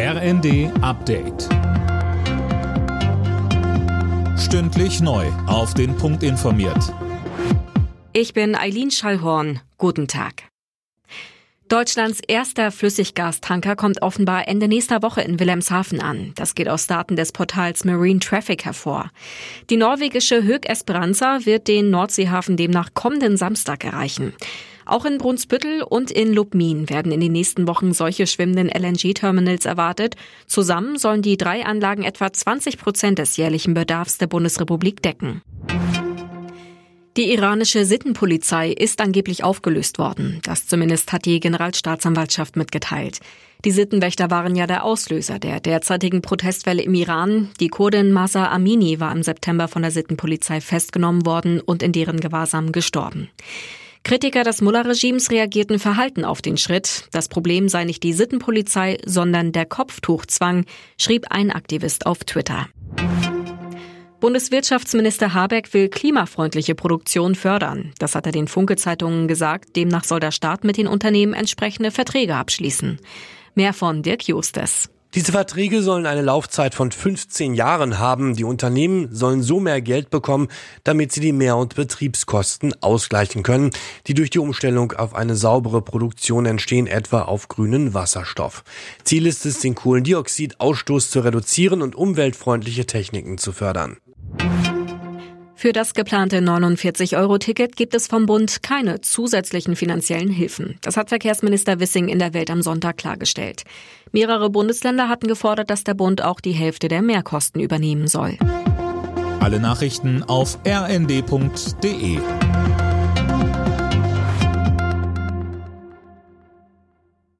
RND Update. Stündlich neu. Auf den Punkt informiert. Ich bin Eileen Schallhorn. Guten Tag. Deutschlands erster Flüssiggastanker kommt offenbar Ende nächster Woche in Wilhelmshaven an. Das geht aus Daten des Portals Marine Traffic hervor. Die norwegische Höck Esperanza wird den Nordseehafen demnach kommenden Samstag erreichen. Auch in Brunsbüttel und in Lubmin werden in den nächsten Wochen solche schwimmenden LNG-Terminals erwartet. Zusammen sollen die drei Anlagen etwa 20 Prozent des jährlichen Bedarfs der Bundesrepublik decken. Die iranische Sittenpolizei ist angeblich aufgelöst worden. Das zumindest hat die Generalstaatsanwaltschaft mitgeteilt. Die Sittenwächter waren ja der Auslöser der derzeitigen Protestwelle im Iran. Die Kurdin Masa Amini war im September von der Sittenpolizei festgenommen worden und in deren Gewahrsam gestorben. Kritiker des Mullah-Regimes reagierten verhalten auf den Schritt. Das Problem sei nicht die Sittenpolizei, sondern der Kopftuchzwang, schrieb ein Aktivist auf Twitter. Bundeswirtschaftsminister Habeck will klimafreundliche Produktion fördern. Das hat er den Funke-Zeitungen gesagt. Demnach soll der Staat mit den Unternehmen entsprechende Verträge abschließen. Mehr von Dirk Justes. Diese Verträge sollen eine Laufzeit von 15 Jahren haben. Die Unternehmen sollen so mehr Geld bekommen, damit sie die Mehr- und Betriebskosten ausgleichen können, die durch die Umstellung auf eine saubere Produktion entstehen, etwa auf grünen Wasserstoff. Ziel ist es, den Kohlendioxidausstoß zu reduzieren und umweltfreundliche Techniken zu fördern. Für das geplante 49-Euro-Ticket gibt es vom Bund keine zusätzlichen finanziellen Hilfen. Das hat Verkehrsminister Wissing in der Welt am Sonntag klargestellt. Mehrere Bundesländer hatten gefordert, dass der Bund auch die Hälfte der Mehrkosten übernehmen soll. Alle Nachrichten auf rnd.de